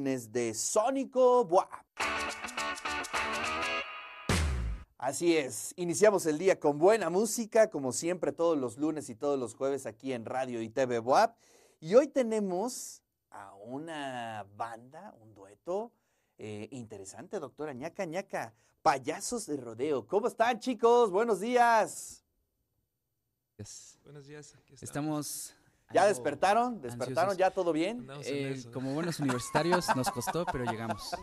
lunes de Sónico Buap. Así es, iniciamos el día con buena música, como siempre todos los lunes y todos los jueves aquí en Radio y TV Buap. Y hoy tenemos a una banda, un dueto eh, interesante, doctora ñaca ñaca, payasos de rodeo. ¿Cómo están chicos? Buenos días. Buenos días. Aquí Estamos ¿Ya despertaron? ¿Despertaron ansiosos. ya todo bien? Eh, como buenos universitarios nos costó, pero llegamos.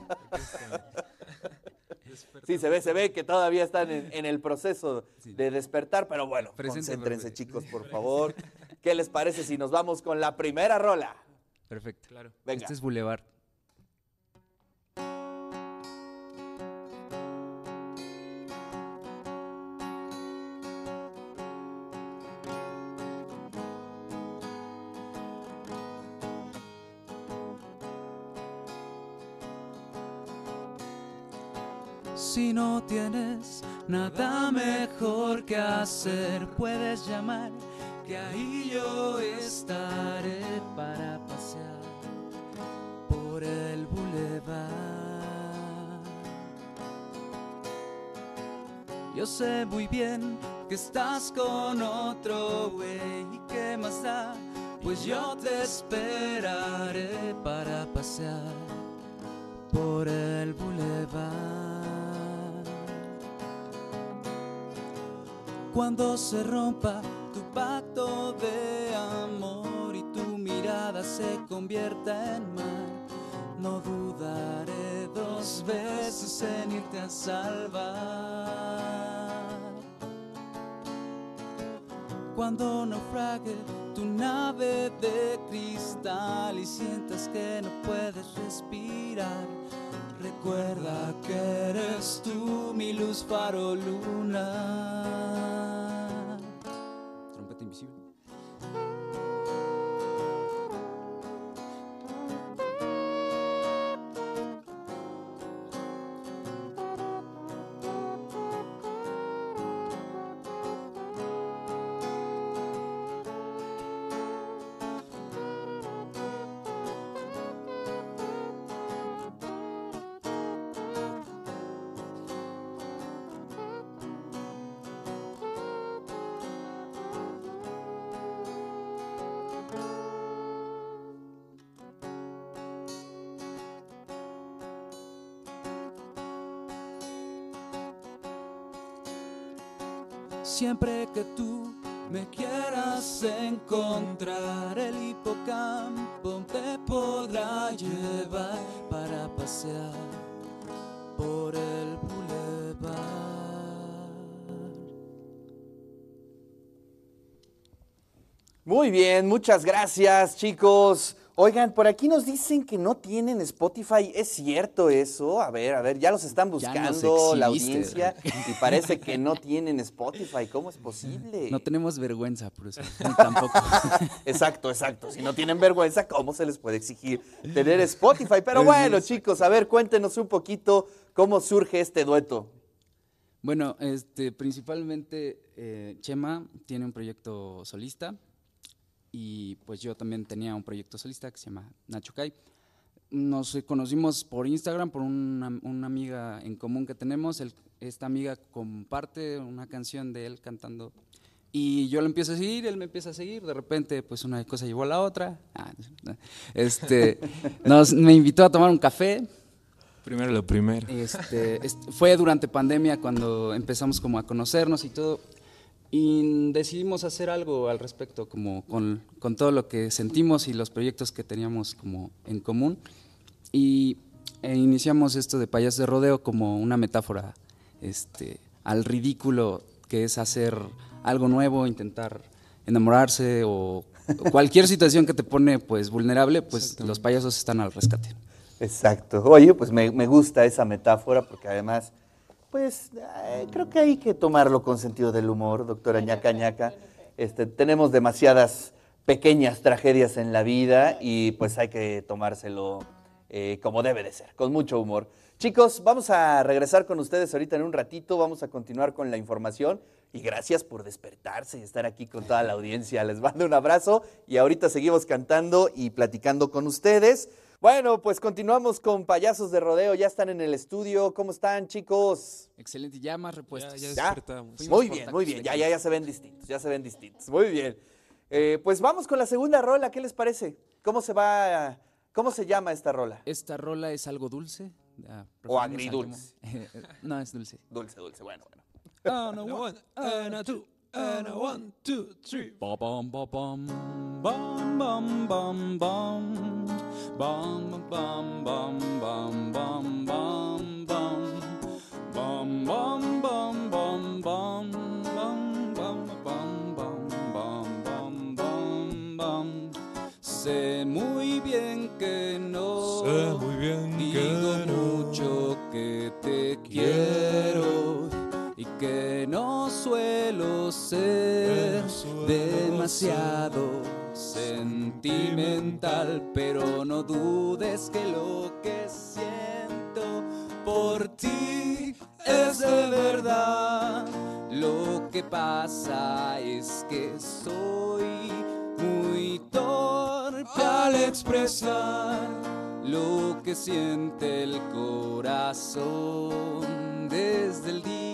Sí, se ve, se ve que todavía están en, en el proceso Sí. de despertar, pero bueno, Presente, concéntrense chicos, por favor. ¿Qué les parece si nos vamos con la primera rola? Perfecto. Claro. Venga. Este es Boulevard. Si no tienes nada mejor que hacer, puedes llamar, que ahí yo estaré para pasear por el bulevar. Yo sé muy bien que estás con otro güey y qué más da, pues yo te esperaré para pasear por el bulevar. Cuando se rompa tu pacto de amor y tu mirada se convierta en mar, no dudaré dos veces en irte a salvar. Cuando naufrague tu nave de cristal y sientas que no puedes respirar, recuerda que eres tú mi luz faro lunar. Trompeta Siempre que tú me quieras encontrar, el hipocampo te podrá llevar para pasear por el bulevar. Muy bien, muchas gracias chicos. Oigan, por aquí nos dicen que no tienen Spotify. ¿Es cierto eso? A ver, a ver, ya los están buscando la audiencia y parece que no tienen Spotify. ¿Cómo es posible? No tenemos vergüenza por eso, ni tampoco. Exacto, exacto. Si no tienen vergüenza, ¿cómo se les puede exigir tener Spotify? Pero bueno, chicos, a ver, cuéntenos un poquito cómo surge este dueto. Bueno, este, principalmente eh, Chema tiene un proyecto solista y pues yo también tenía un proyecto solista que se llama Nacho Kai. Nos conocimos por Instagram, por una, una amiga en común que tenemos. Él- esta amiga comparte una canción de él cantando y yo lo empiezo a seguir, él me empieza a seguir. De repente, pues una cosa llevó a la otra. Ah, este, nos, me invitó a tomar un café. Primero lo primero. Este, est- fue durante pandemia cuando empezamos como a conocernos y todo. Y decidimos hacer algo al respecto, como con, con todo lo que sentimos y los proyectos que teníamos como en común. Y e iniciamos esto de payas de rodeo como una metáfora este, al ridículo que es hacer algo nuevo, intentar enamorarse o, cualquier situación que te pone pues vulnerable, pues los payasos están al rescate. Exacto. Oye, pues me, me gusta esa metáfora porque además, pues eh, creo que hay que tomarlo con sentido del humor, doctora ñaca ñaca. Este, tenemos demasiadas pequeñas tragedias en la vida y pues hay que tomárselo eh, como debe de ser, con mucho humor. Chicos, vamos a regresar con ustedes ahorita en un ratito, vamos a continuar con la información y gracias por despertarse y estar aquí con toda la audiencia. Les mando un abrazo y ahorita seguimos cantando y platicando con ustedes. Bueno, pues continuamos con payasos de rodeo. Ya están en el estudio. ¿Cómo están, chicos? Excelente, ya más repuestos. Ya, ya despertamos. Muy bien, muy bien. Ya, ya, ya se ven distintos. Ya se ven distintos. Muy bien. Eh, pues vamos con la segunda rola. ¿Qué les parece? ¿Cómo se va? ¿Cómo se llama esta rola? Esta rola es algo dulce. ah, O agridulce. no, es dulce. Dulce, dulce. Bueno, bueno. No, And a one, and a two, and a one, two, three. Ba bum ba bum bum bum bum bum bum bum bum bum bum bum bum bum bum bum sé muy bien que no Sé muy bien digo que no. mucho que te quiero y que no suelo ser no demasiado sentimental, pero no dudes que lo que siento por ti es de verdad. Lo que pasa es que soy muy torpe al expresar lo que siente el corazón desde el día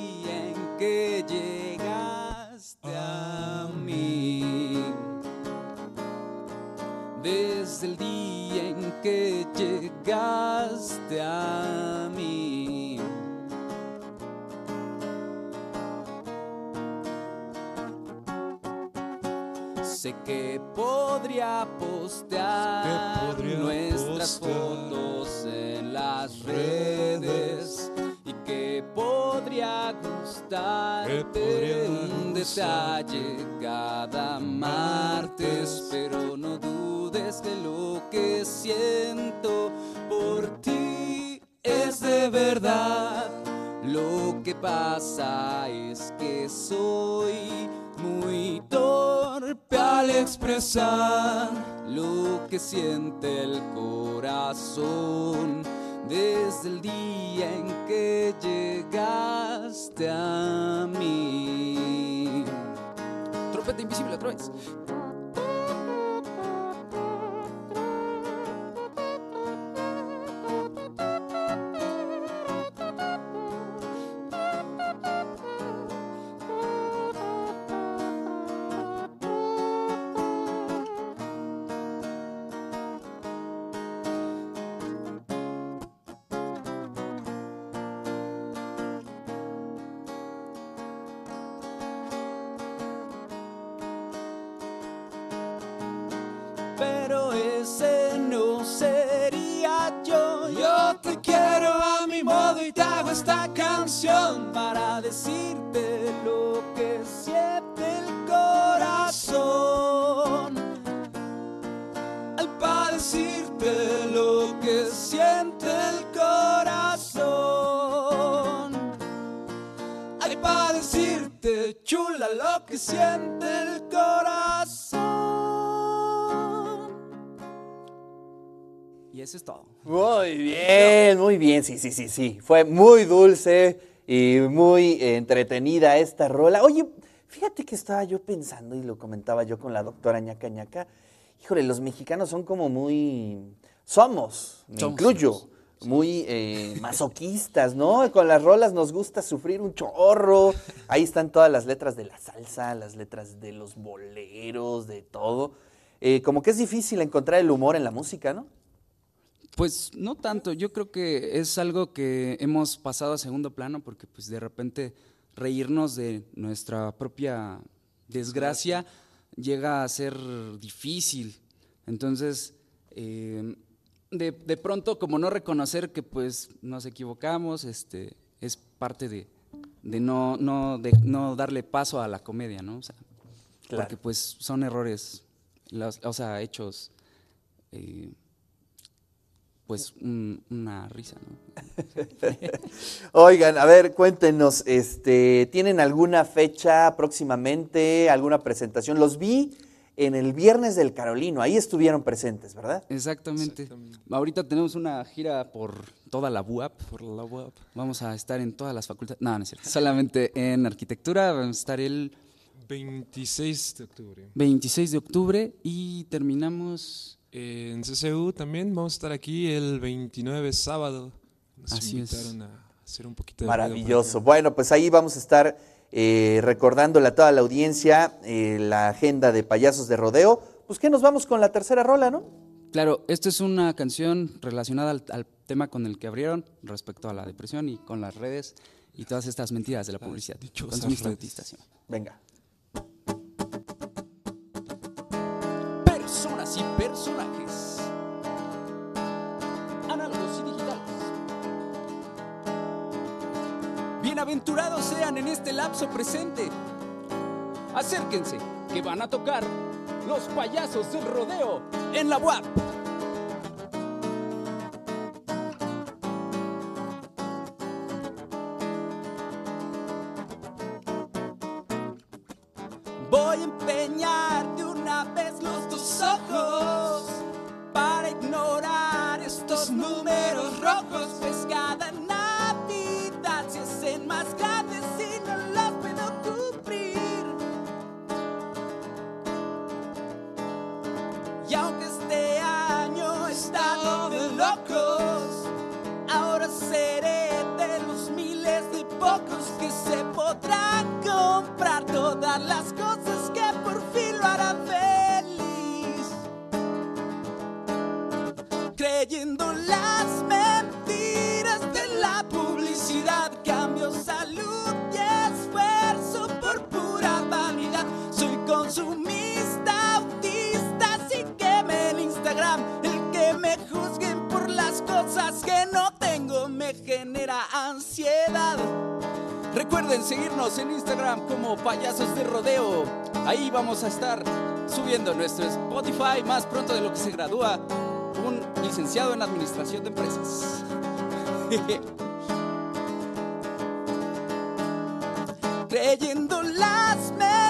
podría postear podría nuestras postear fotos en las redes y que podría gustarte podría un gustar. detalle cada martes, pero no dudes que lo que siento por ti es de verdad. Lo que pasa es que soy muy torpe al expresar lo que siente el corazón desde el día en que llegaste a mí. Trompeta invisible otra vez. Pero ese no sería yo. Yo te quiero a mi modo y te hago esta canción para decirte lo que siente el corazón. Para decirte lo que siente el corazón. Para decirte, chula, lo que siente el Y eso es todo. Muy bien, muy bien. Sí, sí, sí, sí. Fue muy dulce y muy entretenida esta rola. Oye, fíjate que estaba yo pensando y lo comentaba yo con la doctora ñaca ñaca. Híjole, los mexicanos son como muy. Somos, me Somos, incluyo. somos. Muy eh, masoquistas, ¿no? Con las rolas nos gusta sufrir un chorro. Ahí están todas las letras de la salsa, las letras de los boleros, de todo. Eh, como que es difícil encontrar el humor en la música, ¿no? Pues no tanto, yo creo que es algo que hemos pasado a segundo plano porque pues de repente reírnos de nuestra propia desgracia llega a ser difícil. Entonces, eh, de, de pronto como no reconocer que pues nos equivocamos, este, es parte de, de no, no, de no darle paso a la comedia, ¿no? O sea, Claro. Porque pues son errores, los- o sea, hechos... eh, pues un- una risa, ¿no? Oigan, a ver, cuéntenos, este, ¿tienen alguna fecha próximamente, alguna presentación? Los vi en el Viernes del Carolino, ahí estuvieron presentes, ¿verdad? Exactamente. Exactamente. Ahorita tenemos una gira por toda la UAP. Por la web. Vamos a estar en todas las facultades. No, no es cierto. Solamente en arquitectura. Vamos a estar el 26 de octubre. 26 de octubre y terminamos En CCU también vamos a estar aquí el 29 sábado. Nos Así es. invitaron a hacer un poquito de Maravilloso. Bueno, pues ahí vamos a estar eh, recordándole a toda la audiencia eh, la agenda de payasos de rodeo. Pues que nos vamos con la tercera rola, ¿no? Claro, esta es una canción relacionada al, al tema con el que abrieron respecto a la depresión y con las redes y todas estas mentiras de la publicidad. dichosas. Venga. Bienaventurados sean en este lapso presente. Acérquense, que van a tocar los payasos del rodeo en la UAP. Voy a empeñar de una vez los dos ojos para ignorar estos números feliz. Creyendo las mentiras de la publicidad, cambio salud y esfuerzo por pura vanidad. Soy consumista autista, así que me en Instagram. El que me juzguen por las cosas que no tengo me genera. Recuerden seguirnos en Instagram como Payasos de Rodeo. Ahí vamos a estar subiendo nuestro Spotify más pronto de lo que se gradúa un licenciado en Administración de Empresas. Creyendo las mentiras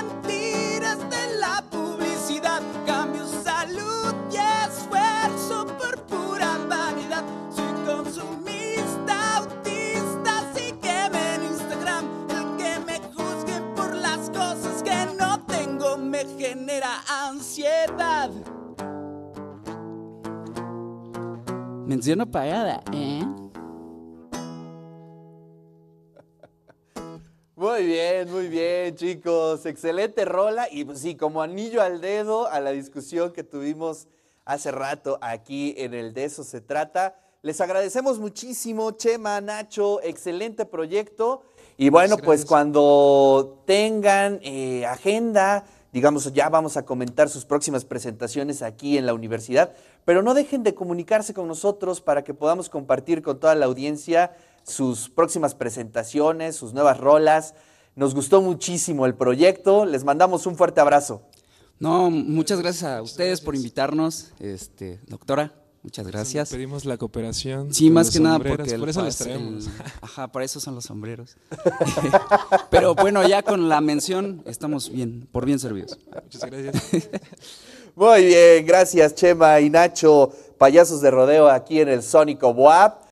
Mención pagada, ¿eh? Muy bien, muy bien, chicos. Excelente rola. Y pues sí, como anillo al dedo a la discusión que tuvimos hace rato aquí en el De Eso Se Trata. Les agradecemos muchísimo, Chema, Nacho, excelente proyecto. Y bueno, pues cuando tengan eh, agenda, digamos, ya vamos a comentar sus próximas presentaciones aquí en la universidad, pero no dejen de comunicarse con nosotros para que podamos compartir con toda la audiencia sus próximas presentaciones, sus nuevas rolas. Nos gustó muchísimo el proyecto, les mandamos un fuerte abrazo. No, muchas gracias a ustedes por invitarnos, este, doctora. Muchas gracias. Pedimos la cooperación. Sí, más que nada porque el por eso los pas- traemos. el- ajá, para eso son los sombreros. Pero bueno, ya con la mención estamos bien, por bien servidos. Muchas gracias. Muy bien, gracias Chema y Nacho, payasos de rodeo aquí en el Sónico Boab.